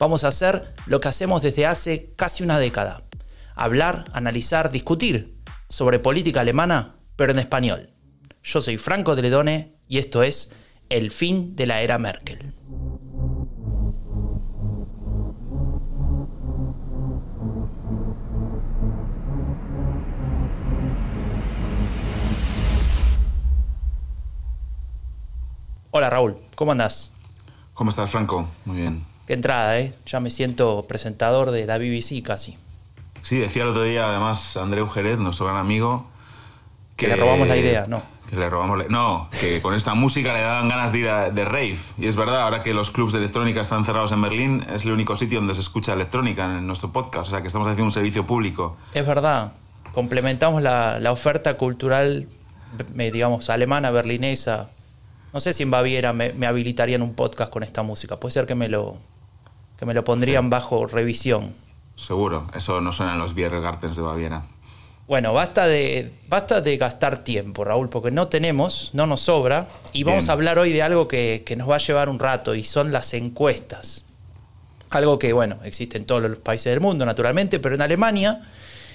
vamos a hacer lo que hacemos desde hace casi una década. Hablar, analizar, discutir sobre política alemana, pero en español. Yo soy Franco de Ledone y esto es El fin de la era Merkel. Hola Raúl, ¿cómo andás? ¿Cómo estás, Franco? Muy bien. Qué entrada, ¿eh? Ya me siento presentador de la BBC casi. Sí, decía el otro día, además, Andreu Jerez, nuestro gran amigo, que, le robamos la idea, ¿no? Que le robamos la... No, que con esta música le daban ganas de ir a, de rave. Y es verdad, ahora que los clubs de electrónica están cerrados en Berlín, es el único sitio donde se escucha electrónica en nuestro podcast. O sea, que estamos haciendo un servicio público. Es verdad. Complementamos la, la oferta cultural, digamos, alemana, berlinesa, no sé si en Baviera me, habilitarían un podcast con esta música. Puede ser que me lo, que me lo pondrían bajo revisión. Seguro, eso no suena en los Biergartens de Baviera. Bueno, basta de, basta de gastar tiempo, Raúl, porque no tenemos, no nos sobra. Y vamos a hablar hoy de algo que, que, nos va a llevar un rato, y son las encuestas. Algo que, bueno, existe en todos los países del mundo, naturalmente, pero en Alemania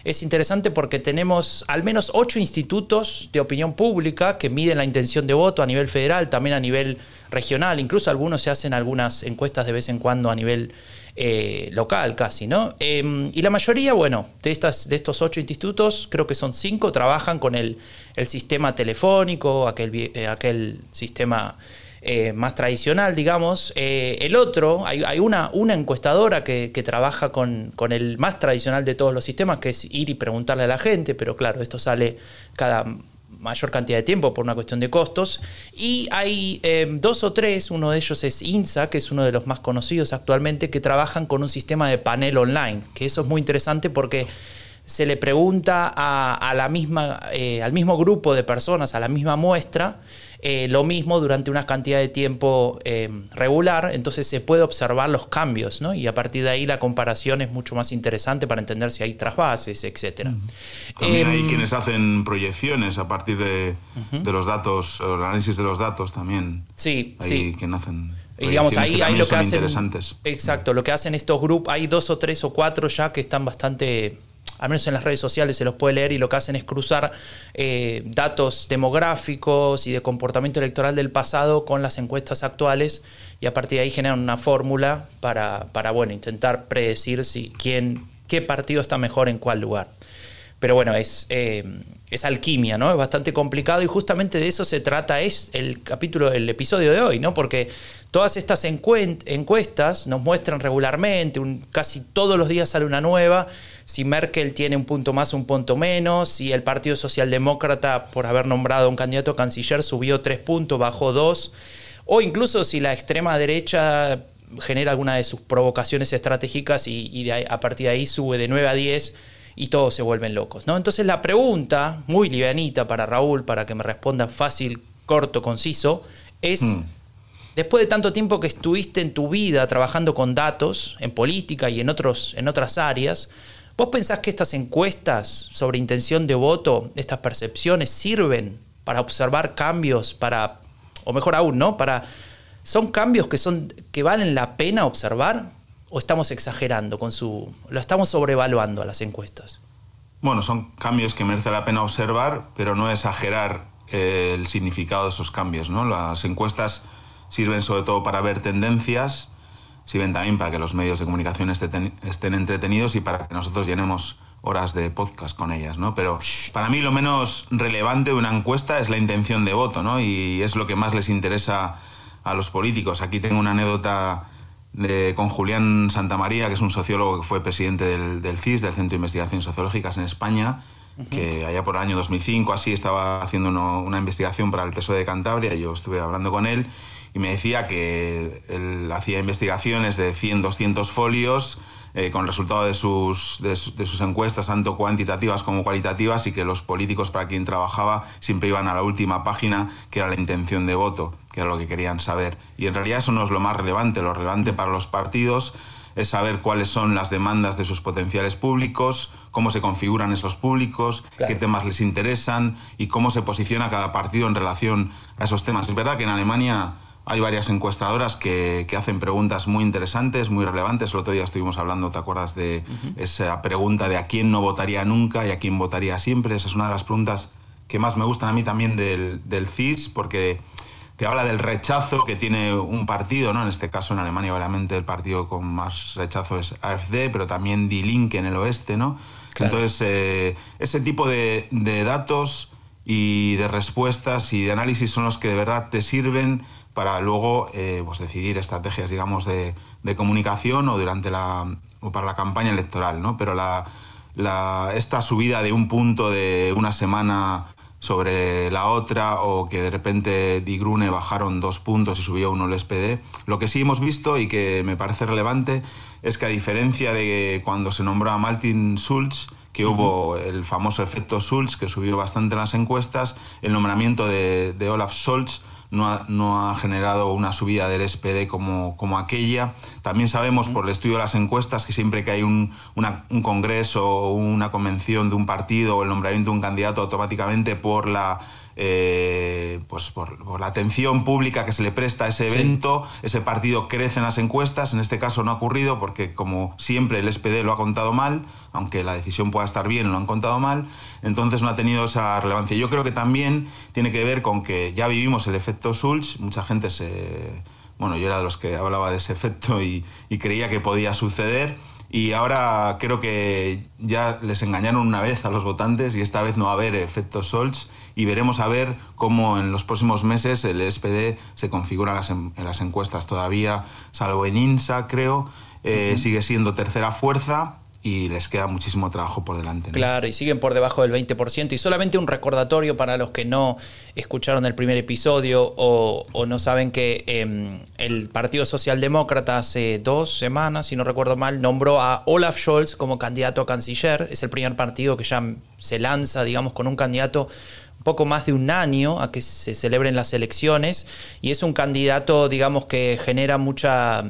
es interesante porque tenemos al menos ocho institutos de opinión pública que miden la intención de voto a nivel federal, también a nivel regional, incluso algunos se hacen algunas encuestas de vez en cuando a nivel eh, local casi, ¿no? Em, y la mayoría, bueno, de, estas, de estos ocho institutos, creo que son cinco, trabajan con el, sistema telefónico, aquel, eh, aquel sistema eh, más tradicional, digamos. Eh, el otro, hay, una, encuestadora que, trabaja con, el más tradicional de todos los sistemas, que es ir y preguntarle a la gente, pero claro, esto sale cada mayor cantidad de tiempo por una cuestión de costos. Y hay eh, dos o tres, uno de ellos es INSA, que es uno de los más conocidos actualmente, que trabajan con un sistema de panel online, que eso es muy interesante porque se le pregunta a, la misma, al mismo grupo de personas, a la misma muestra, eh, lo mismo durante una cantidad de tiempo eh, regular, entonces se puede observar los cambios, ¿no? Y a partir de ahí la comparación es mucho más interesante para entender si hay trasvases, etc. También hay em, quienes hacen proyecciones a partir de, los datos, el análisis de los datos también. Sí, hay sí. quienes hacen y digamos, ahí, hay lo que hacen. Interesantes. Exacto, lo que hacen estos grupos, hay dos o tres o cuatro ya que están bastante al menos en las redes sociales se los puede leer y lo que hacen es cruzar eh, datos demográficos y de comportamiento electoral del pasado con las encuestas actuales y a partir de ahí generan una fórmula para, para bueno, intentar predecir si, quién, qué partido está mejor en cuál lugar. Pero bueno, es, eh, es alquimia, ¿no? Es bastante complicado y justamente de eso se trata es el capítulo, el episodio de hoy, ¿no? Porque todas estas encuestas nos muestran regularmente, casi todos los días sale una nueva, si Merkel tiene un punto más, un punto menos, si el Partido Socialdemócrata, por haber nombrado a un candidato canciller, subió tres puntos, bajó dos, o incluso si la extrema derecha genera alguna de sus provocaciones estratégicas y, a partir de ahí sube de 9 a 10 y todos se vuelven locos. ¿no? Entonces la pregunta, muy livianita para Raúl, para que me responda fácil, corto, conciso, es, hmm. después de tanto tiempo que estuviste en tu vida trabajando con datos, en política y en, otros, en otras áreas, ¿Vos pensás que estas encuestas sobre intención de voto, estas percepciones, sirven para observar cambios, para, o mejor aún, ¿no? Para, ¿Son cambios que, son, que valen la pena observar? ¿O estamos exagerando con su. lo estamos sobrevaluando a las encuestas? Bueno, son cambios que merece la pena observar, pero no exagerar eh, el significado de esos cambios, ¿no? Las encuestas sirven sobre todo para ver tendencias sirven también para que los medios de comunicación estén, entretenidos y para que nosotros llenemos horas de podcast con ellas, ¿no? Pero para mí lo menos relevante de una encuesta es la intención de voto, ¿no? Y es lo que más les interesa a los políticos. Aquí tengo una anécdota de, con Julián Santamaría, que es un sociólogo que fue presidente del, CIS, del Centro de Investigaciones Sociológicas en España, que allá por el año 2005 así estaba haciendo una investigación para el PSOE de Cantabria y yo estuve hablando con él y me decía que él hacía investigaciones de 100, 200 folios eh, con resultado de sus, de, sus encuestas, tanto cuantitativas como cualitativas, y que los políticos para quien trabajaba siempre iban a la última página, que era la intención de voto, que era lo que querían saber. Y en realidad eso no es lo más relevante, lo relevante para los partidos es saber cuáles son las demandas de sus potenciales públicos, cómo se configuran esos públicos, qué temas les interesan y cómo se posiciona cada partido en relación a esos temas. Es verdad que en Alemania hay varias encuestadoras que, hacen preguntas muy interesantes, muy relevantes. El otro día estuvimos hablando, ¿te acuerdas de esa pregunta de a quién no votaría nunca y a quién votaría siempre? Esa es una de las preguntas que más me gustan a mí también del, CIS, porque te habla del rechazo que tiene un partido, ¿no? En este caso en Alemania obviamente el partido con más rechazo es AfD, pero también Die Linke en el oeste, ¿no? Entonces, eh, ese tipo de, de datos y de respuestas y de análisis son los que de verdad te sirven para luego eh, pues decidir estrategias, digamos, de, comunicación o durante la o para la campaña electoral, ¿no? Pero la, esta subida de un punto de una semana sobre la otra o que de repente Digrune bajaron dos puntos y subió uno el SPD, lo que sí hemos visto y que me parece relevante es que a diferencia de cuando se nombró a Martin Schulz, que hubo el famoso efecto Schulz, que subió bastante en las encuestas, el nombramiento de, de Olaf Scholz no ha, generado una subida del SPD como, como aquella. También sabemos por el estudio de las encuestas que siempre que hay un, un congreso o una convención de un partido o el nombramiento de un candidato automáticamente por la eh, pues por, la atención pública que se le presta a ese evento, ese partido crece en las encuestas, en este caso no ha ocurrido porque como siempre el SPD lo ha contado mal, aunque la decisión pueda estar bien, lo han contado mal, entonces no ha tenido esa relevancia. Yo creo que también tiene que ver con que ya vivimos el efecto Schulz, mucha gente se... Bueno, yo era de los que hablaba de ese efecto y, y creía que podía suceder y ahora creo que ya les engañaron una vez a los votantes y esta vez no va a haber efecto Scholz y veremos a ver cómo en los próximos meses el SPD se configura en las, encuestas. Todavía, salvo en INSA, creo, eh, sigue siendo tercera fuerza y les queda muchísimo trabajo por delante. Claro, y siguen por debajo del 20%. Y solamente un recordatorio para los que no escucharon el primer episodio o, no saben que em, el Partido Socialdemócrata hace dos semanas, si no recuerdo mal, nombró a Olaf Scholz como candidato a canciller. Es el primer partido que ya se lanza, digamos, con un candidato poco más de un año a que se celebren las elecciones y es un candidato, digamos, que genera mucha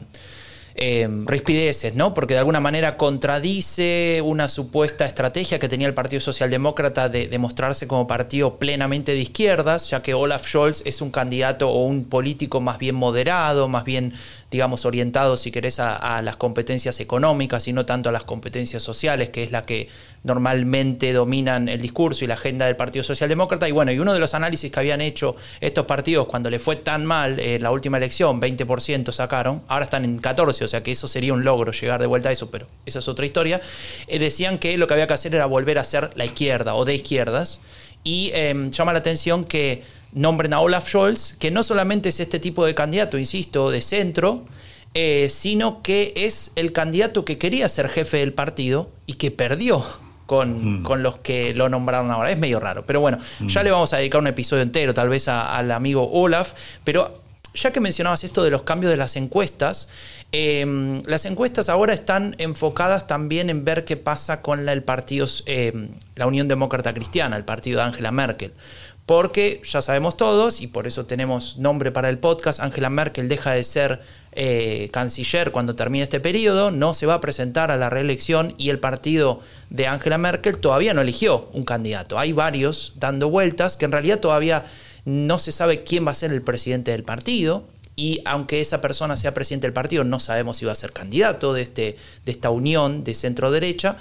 eh, rispideces, ¿no? Porque de alguna manera contradice una supuesta estrategia que tenía el Partido Socialdemócrata de, de mostrarse como partido plenamente de izquierdas, ya que Olaf Scholz es un candidato o un político más bien moderado, más bien digamos, orientado, si querés, a, las competencias económicas y no tanto a las competencias sociales, que es la que normalmente dominan el discurso y la agenda del Partido Socialdemócrata. Y bueno, y uno de los análisis que habían hecho estos partidos cuando le fue tan mal en la última elección, 20% sacaron, ahora están en 14, o sea que eso sería un logro llegar de vuelta a eso, pero esa es otra historia, eh, decían que lo que había que hacer era volver a ser la izquierda o de izquierdas. Y em, llama la atención que nombren a Olaf Scholz, que no solamente es este tipo de candidato, insisto, de centro, eh, sino que es el candidato que quería ser jefe del partido y que perdió con, mm. con, los que lo nombraron ahora. Es medio raro, pero bueno, mm. ya le vamos a dedicar un episodio entero tal vez al amigo Olaf, pero ya que mencionabas esto de los cambios de las encuestas, em, las encuestas ahora están enfocadas también en ver qué pasa con el partido, em, la Unión Demócrata Cristiana, el partido de Angela Merkel porque ya sabemos todos, y por eso tenemos nombre para el podcast, Angela Merkel deja de ser eh, canciller cuando termine este periodo, no se va a presentar a la reelección y el partido de Angela Merkel todavía no eligió un candidato. Hay varios dando vueltas que en realidad todavía no se sabe quién va a ser el presidente del partido y aunque esa persona sea presidente del partido, no sabemos si va a ser candidato de, este, de esta unión de centro-derecha.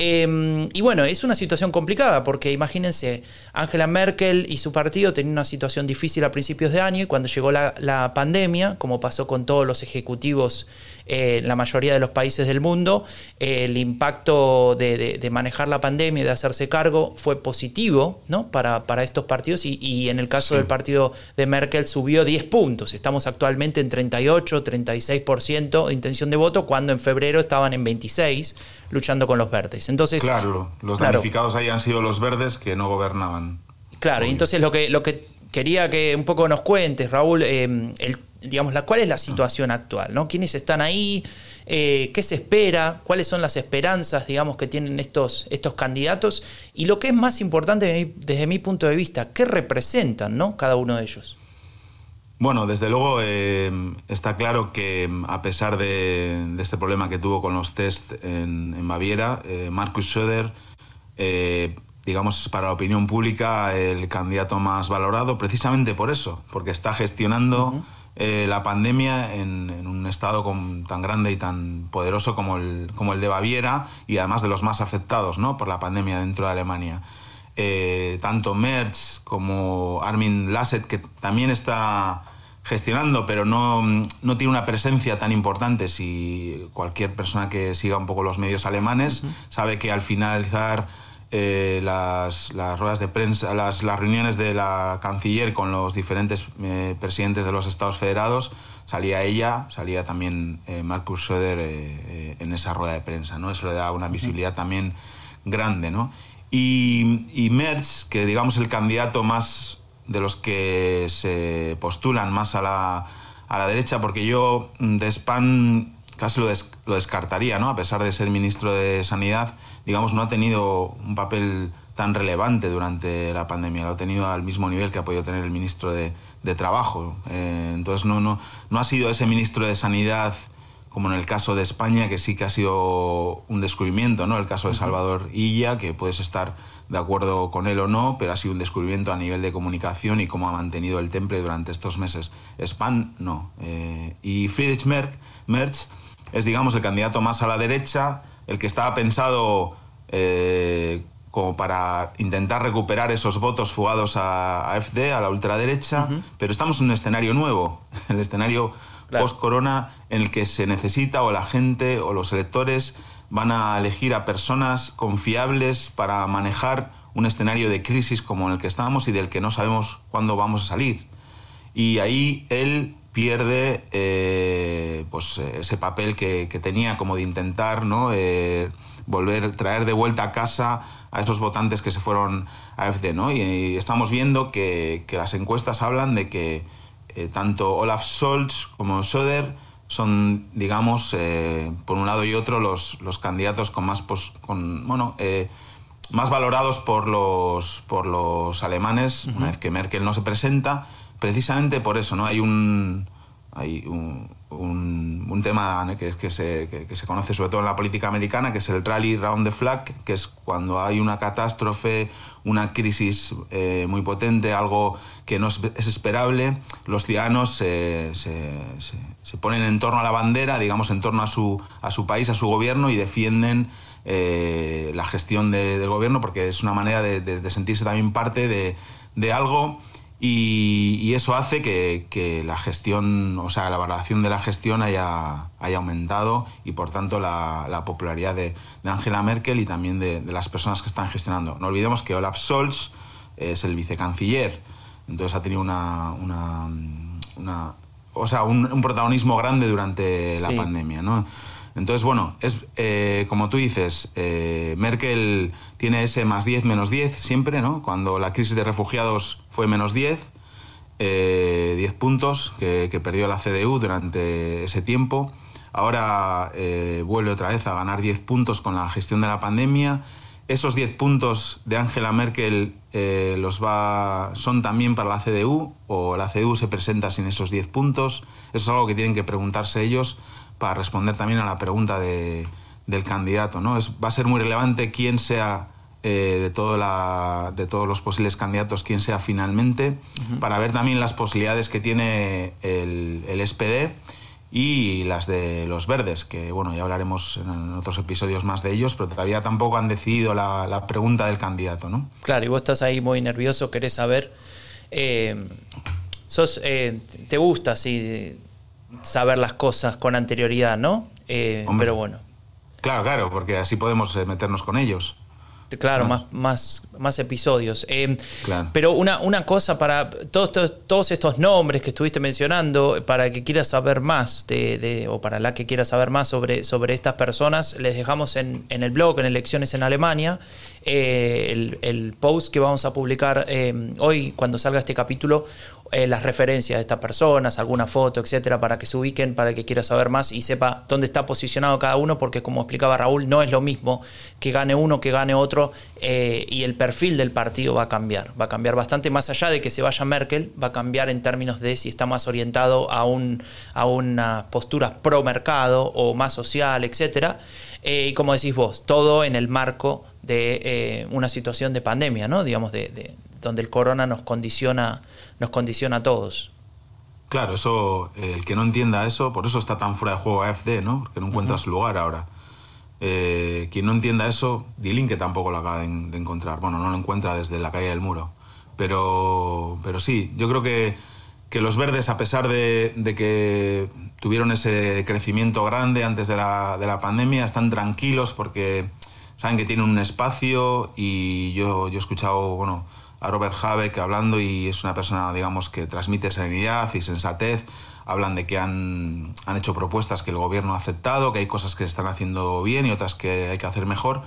Em, y bueno, es una situación complicada porque imagínense, Angela Merkel y su partido tenían una situación difícil a principios de año y cuando llegó la, la pandemia, como pasó con todos los ejecutivos en la mayoría de los países del mundo, el impacto de, manejar la pandemia y de hacerse cargo fue positivo ¿no? para, para estos partidos y, en el caso del partido de Merkel subió 10 puntos. Estamos actualmente en 38, 36% de intención de voto cuando en febrero estaban en 26 luchando con los verdes. Entonces, claro, los damnificados ahí han sido los verdes que no gobernaban. Claro, y entonces lo que, lo que quería que un poco nos cuentes, Raúl, eh, digamos, la, cuál es la situación actual, ¿no? ¿Quiénes están ahí? Eh, ¿Qué se espera? ¿Cuáles son las esperanzas, digamos, que tienen estos, estos candidatos? Y lo que es más importante desde mi punto de vista, ¿qué representan, ¿no? Cada uno de ellos. Bueno, desde luego eh, está claro que a pesar de, este problema que tuvo con los test en, Baviera, eh, Markus Söder, eh, digamos, es para la opinión pública el candidato más valorado precisamente por eso, porque está gestionando la pandemia en, un estado tan grande y tan poderoso como el, como el de Baviera y además de los más afectados ¿no? por la pandemia dentro de Alemania. Eh, tanto Merz como Armin Lasset, que también está gestionando, pero no, no, tiene una presencia tan importante. Si cualquier persona que siga un poco los medios alemanes sabe que al finalizar eh, las, las, ruedas de prensa, las, las, reuniones de la canciller con los diferentes eh, presidentes de los Estados Federados, salía ella, salía también Markus Söder en esa rueda de prensa. ¿no? Eso le da una visibilidad también grande. ¿no? Y, y Merz, que digamos el candidato más de los que se postulan más a la, a la derecha, porque yo de Spam casi lo, lo, descartaría, ¿no? A pesar de ser ministro de Sanidad, digamos, no ha tenido un papel tan relevante durante la pandemia, lo ha tenido al mismo nivel que ha podido tener el ministro de, de Trabajo. Eh, entonces no, no, no ha sido ese ministro de Sanidad como en el caso de España, que sí que ha sido un descubrimiento, ¿no? El caso de Salvador Illa, que puedes estar de acuerdo con él o no, pero ha sido un descubrimiento a nivel de comunicación y cómo ha mantenido el temple durante estos meses. Spahn, no. Eh, y Friedrich Merz es, digamos, el candidato más a la derecha, el que estaba pensado eh, como para intentar recuperar esos votos fugados a AfD, a la ultraderecha, pero estamos en un escenario nuevo, el escenario post-corona en el que se necesita o la gente o los electores van a elegir a personas confiables para manejar un escenario de crisis como el que estábamos y del que no sabemos cuándo vamos a salir. Y ahí él pierde eh, pues, ese papel que, tenía como de intentar ¿no? Eh, volver, traer de vuelta a casa a esos votantes que se fueron a AfD. ¿no? Y, estamos viendo que, que las encuestas hablan de que eh, tanto Olaf Scholz como Söder son, digamos, eh, por un lado y otro, los, los candidatos con más, con, bueno, eh, más valorados por los, por los alemanes, una vez que Merkel no se presenta, precisamente por eso, ¿no? Hay un, hay un, un, tema que, que, se, que, se, conoce sobre todo en la política americana, que es el rally round the flag, que es cuando hay una catástrofe, una crisis eh, muy potente, algo que no es, esperable, los ciudadanos se, se, ponen en torno a la bandera, digamos, en torno a su, a su país, a su gobierno y defienden eh, la gestión del gobierno porque es una manera de, de sentirse también parte de algo y, eso hace que, la gestión, o sea, la valoración de la gestión haya, haya aumentado y por tanto la, popularidad de, Angela Merkel y también de, las personas que están gestionando. No olvidemos que Olaf Scholz es el vicecanciller, entonces ha tenido una, una, o sea, un, protagonismo grande durante la pandemia, ¿no? Entonces, bueno, es eh, como tú dices, eh, Merkel tiene ese más 10, menos 10 siempre, ¿no? Cuando la crisis de refugiados fue menos 10, 10 eh, puntos que, perdió la CDU durante ese tiempo. Ahora vuelve otra vez a ganar 10 puntos con la gestión de la pandemia. Esos 10 puntos de Angela Merkel los va, son también para la CDU o la CDU se presenta sin esos 10 puntos. Eso es algo que tienen que preguntarse ellos para responder también a la pregunta de, del candidato. ¿no? Es, va a ser muy relevante quién sea eh, de, todo la, de todos los posibles candidatos, quién sea finalmente, para ver también las posibilidades que tiene el, el, SPD y las de los verdes, que bueno, ya hablaremos en otros episodios más de ellos, pero todavía tampoco han decidido la, la pregunta del candidato. ¿no? Claro, y vos estás ahí muy nervioso, querés saber... Eh, sos, eh, ¿Te gusta así saber las cosas con anterioridad, ¿no? Eh, pero bueno. Claro, claro, porque así podemos eh, meternos con ellos. Claro, más, más, más episodios. Eh, pero una, una cosa para todos, todos, estos nombres que estuviste mencionando, para que quieras saber más, de, o para la que quiera saber más sobre, sobre estas personas, les dejamos en, en el blog, en Elecciones en Alemania, eh, el, post que vamos a publicar eh, hoy, cuando salga este capítulo, eh, las referencias de estas personas, alguna foto, etcétera, para que se ubiquen, para que quiera saber más y sepa dónde está posicionado cada uno, porque como explicaba Raúl, no es lo mismo que gane uno que gane otro eh, y el perfil del partido va a cambiar. Va a cambiar bastante, más allá de que se vaya Merkel, va a cambiar en términos de si está más orientado a, un, a una postura pro mercado o más social, etcétera. Eh, y como decís vos, todo en el marco de una situación de pandemia, ¿no? Digamos, de, donde el corona nos condiciona nos condiciona a todos. Claro, eso, el que no entienda eso, por eso está tan fuera de juego AFD, ¿no? Porque no encuentra su lugar ahora. Eh, quien no entienda eso, Dilin que tampoco lo acaba de, encontrar. Bueno, no lo encuentra desde la calle del muro. Pero, pero sí, yo creo que, que los verdes, a pesar de, que tuvieron ese crecimiento grande antes de la, de la, pandemia, están tranquilos porque saben que tienen un espacio y yo, yo he escuchado, bueno, a Robert Habeck hablando y es una persona, digamos, que transmite serenidad y sensatez. Hablan de que han, han hecho propuestas que el gobierno ha aceptado, que hay cosas que se están haciendo bien y otras que hay que hacer mejor.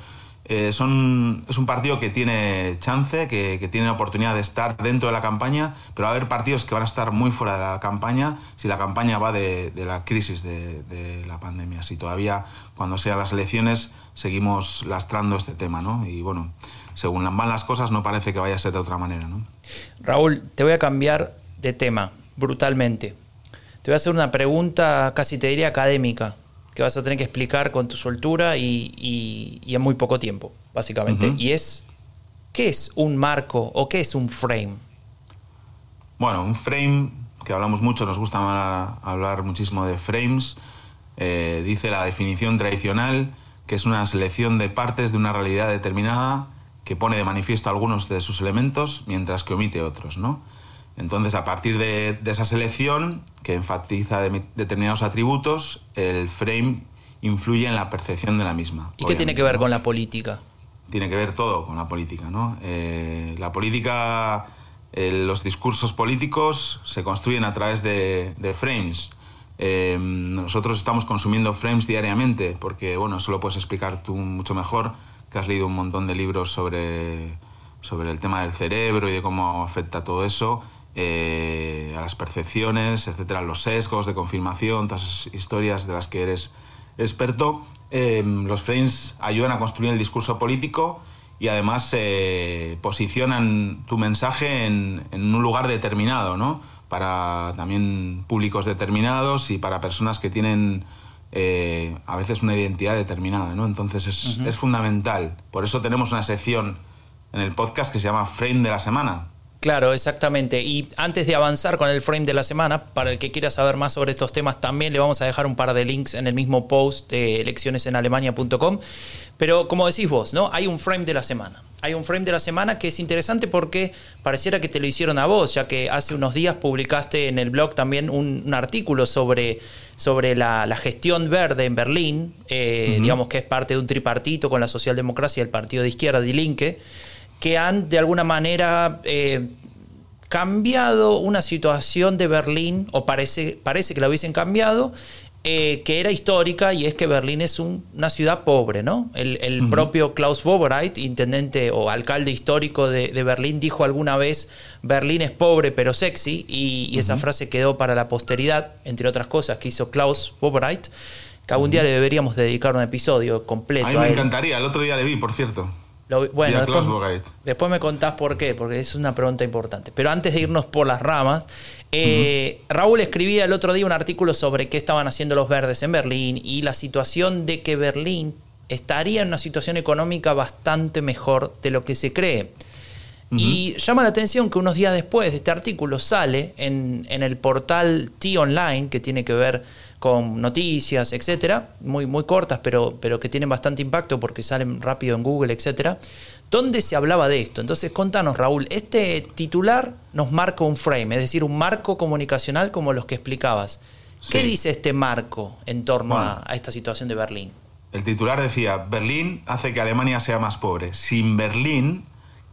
Eh, son, es un partido que tiene chance, que, que, tiene oportunidad de estar dentro de la campaña, pero va a haber partidos que van a estar muy fuera de la campaña si la campaña va de, de la crisis de, de, la pandemia. Si todavía, cuando sean las elecciones, seguimos lastrando este tema. ¿no? Y bueno, según van las cosas, no parece que vaya a ser de otra manera. ¿no? Raúl, te voy a cambiar de tema brutalmente. Te voy a hacer una pregunta, casi te diría académica, que vas a tener que explicar con tu soltura y, en muy poco tiempo, básicamente. Y es, ¿qué es un marco o qué es un frame? Bueno, un frame, que hablamos mucho, nos gusta hablar muchísimo de frames, eh, dice la definición tradicional, que es una selección de partes de una realidad determinada que pone de manifiesto algunos de sus elementos mientras que omite otros, ¿no? Entonces, a partir de, esa selección, que enfatiza determinados atributos, el frame influye en la percepción de la misma. ¿Y qué tiene que ver con la política? Tiene que ver todo con la política, ¿no? Eh, la política, los discursos políticos se construyen a través de, frames. Eh, nosotros estamos consumiendo frames diariamente, porque, bueno, eso lo puedes explicar tú mucho mejor que has leído un montón de libros sobre, sobre el tema del cerebro y de cómo afecta todo eso eh, a las percepciones, etcétera, los sesgos de confirmación, todas esas historias de las que eres experto. Eh, los frames ayudan a construir el discurso político y además posicionan tu mensaje en, en, un lugar determinado, ¿no? Para también públicos determinados y para personas que tienen eh, a veces una identidad determinada, ¿no? Entonces es, es, fundamental. Por eso tenemos una sección en el podcast que se llama Frame de la Semana. Claro, exactamente. Y antes de avanzar con el frame de la semana, para el que quiera saber más sobre estos temas, también le vamos a dejar un par de links en el mismo post de eleccionesenalemania.com. Pero como decís vos, ¿no? Hay un frame de la semana. Hay un frame de la semana que es interesante porque pareciera que te lo hicieron a vos, ya que hace unos días publicaste en el blog también un artículo sobre sobre la, gestión verde en Berlín, eh, digamos que es parte de un tripartito con la socialdemocracia y el partido de izquierda, Die Linke, que han de alguna manera eh, cambiado una situación de Berlín, o parece, parece que la hubiesen cambiado, eh, que era histórica y es que Berlín es una ciudad pobre, ¿no? El, propio Klaus Wowereit, intendente o alcalde histórico de, Berlín, dijo alguna vez, Berlín es pobre pero sexy, y, esa frase quedó para la posteridad, entre otras cosas que hizo Klaus Wowereit, que algún día le deberíamos dedicar un episodio completo. A mí me encantaría, el otro día le vi, por cierto bueno, después, me contás por qué, porque es una pregunta importante. Pero antes de irnos por las ramas, eh, Raúl escribía el otro día un artículo sobre qué estaban haciendo los verdes en Berlín y la situación de que Berlín estaría en una situación económica bastante mejor de lo que se cree. Y llama la atención que unos días después de este artículo sale en, en el portal T-Online, que tiene que ver con noticias, etcétera, muy, muy cortas, pero, pero que tienen bastante impacto porque salen rápido en Google, etcétera, donde se hablaba de esto. Entonces, contanos, Raúl, este titular nos marca un frame, es decir, un marco comunicacional como los que explicabas. ¿Qué dice este marco en torno a, a esta situación de Berlín? El titular decía, Berlín hace que Alemania sea más pobre. Sin Berlín,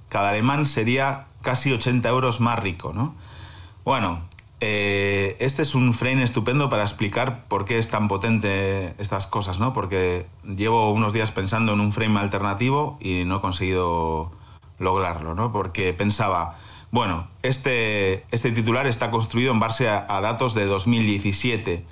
cada alemán sería casi 80 euros más rico, ¿no? Bueno, eh, este es un frame estupendo para explicar por qué es tan potente estas cosas, ¿no? Porque llevo unos días pensando en un frame alternativo y no he conseguido lograrlo, ¿no? Porque pensaba, bueno, este, este titular está construido en base a, a datos de 2017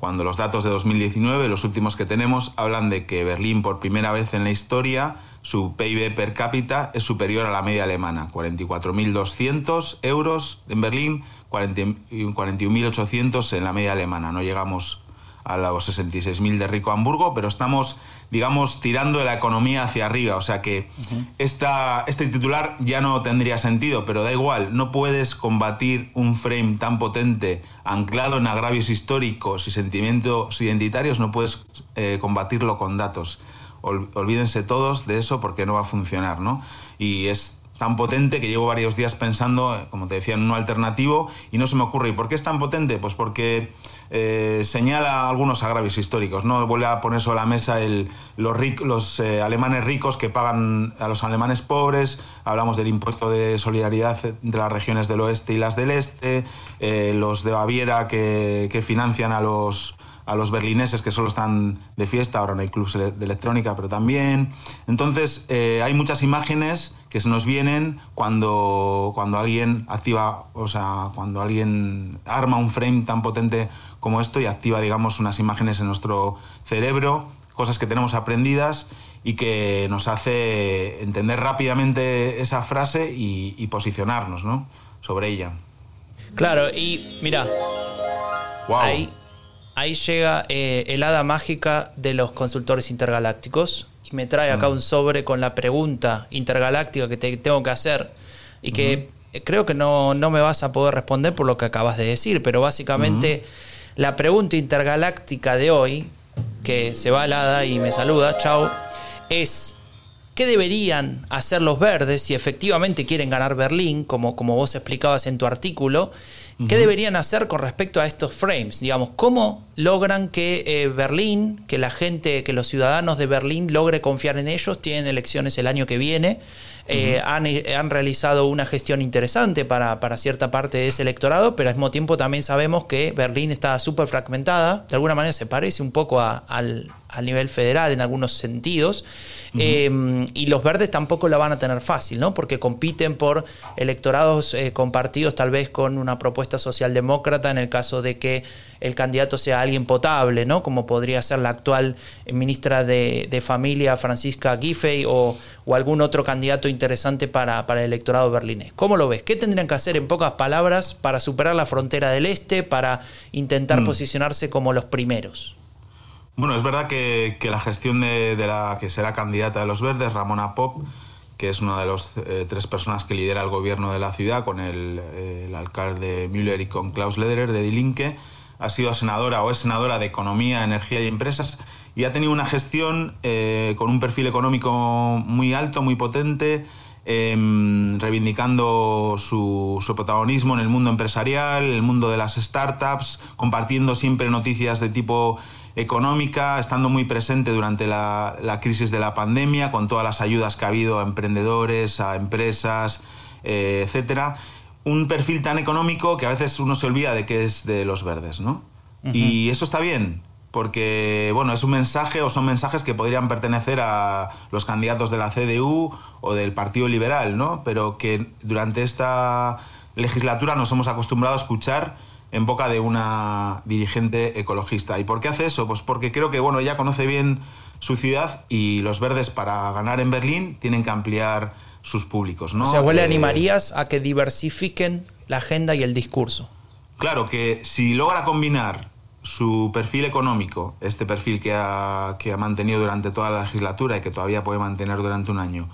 cuando los datos de 2019, los últimos que tenemos, hablan de que Berlín por primera vez en la historia su PIB per cápita es superior a la media alemana, 44.200 euros en Berlín, 41.800 en la media alemana. No llegamos a los 66.000 de Rico Hamburgo, pero estamos, digamos, tirando de la economía hacia arriba. O sea que este titular ya no tendría sentido, pero da igual, no puedes combatir un frame tan potente anclado en agravios históricos y sentimientos identitarios, no puedes eh, combatirlo con datos olvídense todos de eso porque no va a funcionar, ¿no? Y es tan potente que llevo varios días pensando, eh, como te decía, en uno alternativo y no se me ocurre. ¿Y por qué es tan potente? Pues porque eh, señala algunos agravios históricos, ¿no? Vuelve a poner sobre la mesa los, eh, alemanes ricos que pagan a los alemanes pobres, hablamos del impuesto de solidaridad entre las regiones del oeste y las del este, los de Baviera que financian a los a los berlineses que solo están de fiesta, ahora no hay clubes de electrónica, pero también. Entonces, eh, hay muchas imágenes que se nos vienen cuando, cuando alguien activa, o sea, cuando alguien arma un frame tan potente como esto y activa, digamos, unas imágenes en nuestro cerebro, cosas que tenemos aprendidas y que nos hace entender rápidamente esa frase y, posicionarnos, ¿no? Sobre ella. Claro, y mira, wow ahí llega eh, el hada mágica de los consultores intergalácticos y me trae acá mm. un sobre con la pregunta intergaláctica que te tengo que hacer y que creo que no, me vas a poder responder por lo que acabas de decir, pero básicamente la pregunta intergaláctica de hoy, que se va al hada y me saluda, chao, es ¿qué deberían hacer los verdes si efectivamente quieren ganar Berlín, como, como vos explicabas en tu artículo? ¿Qué deberían hacer con respecto a estos frames? Digamos, ¿cómo logran que eh, Berlín, que la gente, que los ciudadanos de Berlín logre confiar en ellos? Tienen elecciones el año que viene. Eh, han, realizado una gestión interesante para, para, cierta parte de ese electorado, pero al mismo tiempo también sabemos que Berlín está súper fragmentada. De alguna manera se parece un poco al, a nivel federal en algunos sentidos. Em, y los verdes tampoco la van a tener fácil, ¿no? Porque compiten por electorados eh, compartidos tal vez con una propuesta socialdemócrata en el caso de que el candidato sea alguien potable, ¿no? Como podría ser la actual ministra de, Familia Francisca Giffey o, algún otro candidato interesante para, para el electorado berlinés. ¿Cómo lo ves? ¿Qué tendrían que hacer en pocas palabras para superar la frontera del este, para intentar mm. posicionarse como los primeros? Bueno, es verdad que, la gestión de, la que será candidata de los verdes, Ramona Pop, que es una de las eh, tres personas que lidera el gobierno de la ciudad, con el, alcalde Müller y con Klaus Lederer de Die Linke, ha sido senadora o es senadora de Economía, Energía y Empresas y ha tenido una gestión eh, con un perfil económico muy alto, muy potente, em, reivindicando su, su, protagonismo en el mundo empresarial, el mundo de las startups, compartiendo siempre noticias de tipo económica, estando muy presente durante la, crisis de la pandemia, con todas las ayudas que ha habido a emprendedores, a empresas, eh, etcétera. Un perfil tan económico que a veces uno se olvida de que es de los verdes, ¿no? Y eso está bien, porque bueno, es un mensaje o son mensajes que podrían pertenecer a los candidatos de la CDU o del Partido Liberal, ¿no? Pero que durante esta legislatura nos hemos acostumbrado a escuchar en boca de una dirigente ecologista. ¿Y por qué hace eso? Pues porque creo que bueno, ella conoce bien su ciudad y los verdes para ganar en Berlín tienen que ampliar sus públicos. ¿no? O sea, le eh, animarías a que diversifiquen la agenda y el discurso? Claro, que si logra combinar su perfil económico, este perfil que ha, que ha mantenido durante toda la legislatura y que todavía puede mantener durante un año,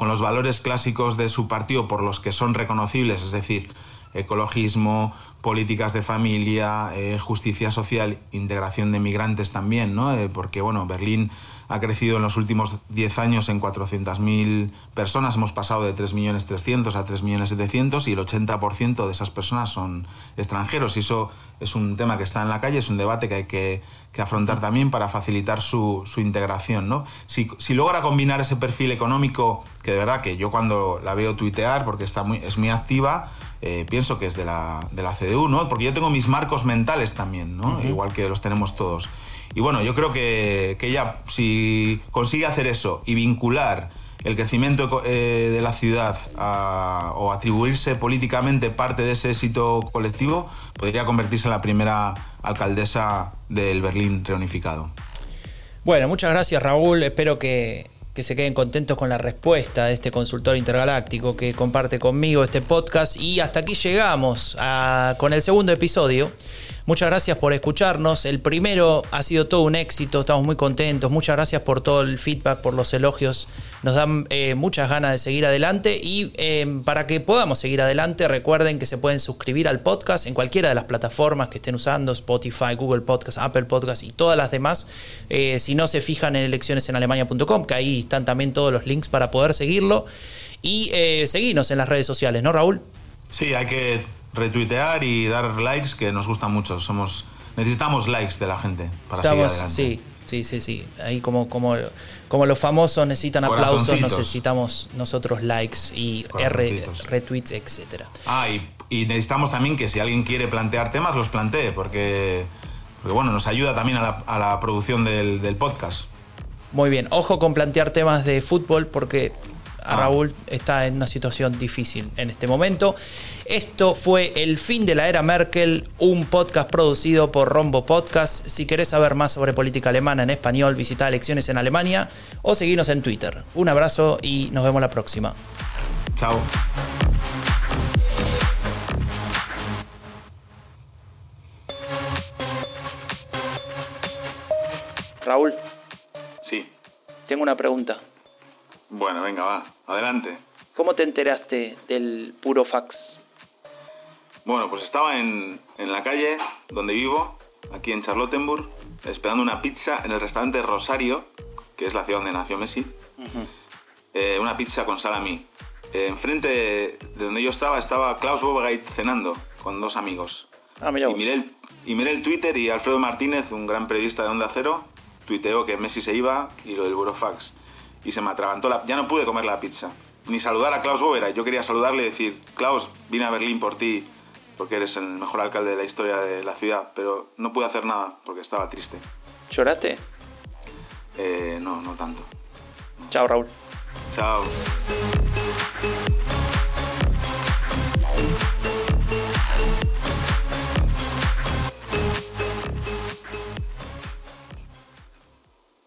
con los valores clásicos de su partido por los que son reconocibles, es decir, ecologismo, políticas de familia, eh, justicia social, integración de migrantes también, ¿no? Eh, porque bueno, Berlín ha crecido en los últimos 10 años en 400.000 personas, hemos pasado de 3.300.000 a 3.700.000 y el 80% de esas personas son extranjeros y eso es un tema que está en la calle, es un debate que hay que, afrontar también para facilitar su, integración. ¿no? Si, si, logra combinar ese perfil económico, que de verdad que yo cuando la veo tuitear, porque está muy, es muy activa, eh, pienso que es de la, de la CDU, ¿no? Porque yo tengo mis marcos mentales también, ¿no? Igual que los tenemos todos. Y bueno, yo creo que, que ella, si consigue hacer eso y vincular el crecimiento eh, de la ciudad o atribuirse políticamente parte de ese éxito colectivo, podría convertirse en la primera alcaldesa del Berlín reunificado. Bueno, muchas gracias Raúl. Espero que, que se queden contentos con la respuesta de este consultor intergaláctico que comparte conmigo este podcast. Y hasta aquí llegamos con el segundo episodio. Muchas gracias por escucharnos. El primero ha sido todo un éxito, estamos muy contentos. Muchas gracias por todo el feedback, por los elogios. Nos dan eh, muchas ganas de seguir adelante y eh, para que podamos seguir adelante recuerden que se pueden suscribir al podcast en cualquiera de las plataformas que estén usando, Spotify, Google Podcast, Apple Podcast y todas las demás. Eh, si no se fijan en eleccionesenalemania.com, que ahí están también todos los links para poder seguirlo. Y seguirnos en las redes sociales, ¿no, Raúl? Sí, hay que retuitear y dar likes que nos gustan mucho. Somos necesitamos likes de la gente para seguir adelante. Sí, sí, sí, sí. Ahí como como como los famosos necesitan aplausos, necesitamos nosotros likes y R, retweets, etcétera. Ah, y, necesitamos también que si alguien quiere plantear temas, los plantee, porque, porque bueno, nos ayuda también a la, a la producción del, del podcast. Muy bien, ojo con plantear temas de fútbol porque a ah. Raúl está en una situación difícil en este momento. Esto fue El fin de la era Merkel, un podcast producido por Rombo Podcast. Si querés saber más sobre política alemana en español, visita Elecciones en Alemania o seguinos en Twitter. Un abrazo y nos vemos la próxima. Chao. Tengo una pregunta. Bueno, venga, va, adelante. ¿Cómo te enteraste del puro fax? Bueno, pues estaba en, la calle donde vivo, aquí en Charlottenburg, esperando una pizza en el restaurante Rosario, que es la ciudad donde nació Messi. Eh, una pizza con salami. Eh, enfrente de donde yo estaba estaba Klaus Bobegait cenando con dos amigos. Ah, y, miré el, y miré el Twitter y Alfredo Martínez, un gran periodista de Onda Cero, tuiteó que Messi se iba y lo del Burofax y se me atragantó la... Ya no pude comer la pizza, ni saludar a Klaus Bovera. Yo quería saludarle y decir, Klaus, vine a Berlín por ti, porque eres el mejor alcalde de la historia de la ciudad, pero no pude hacer nada porque estaba triste. ¿Lloraste? Eh, no, no tanto. Chao, Raúl. Chao.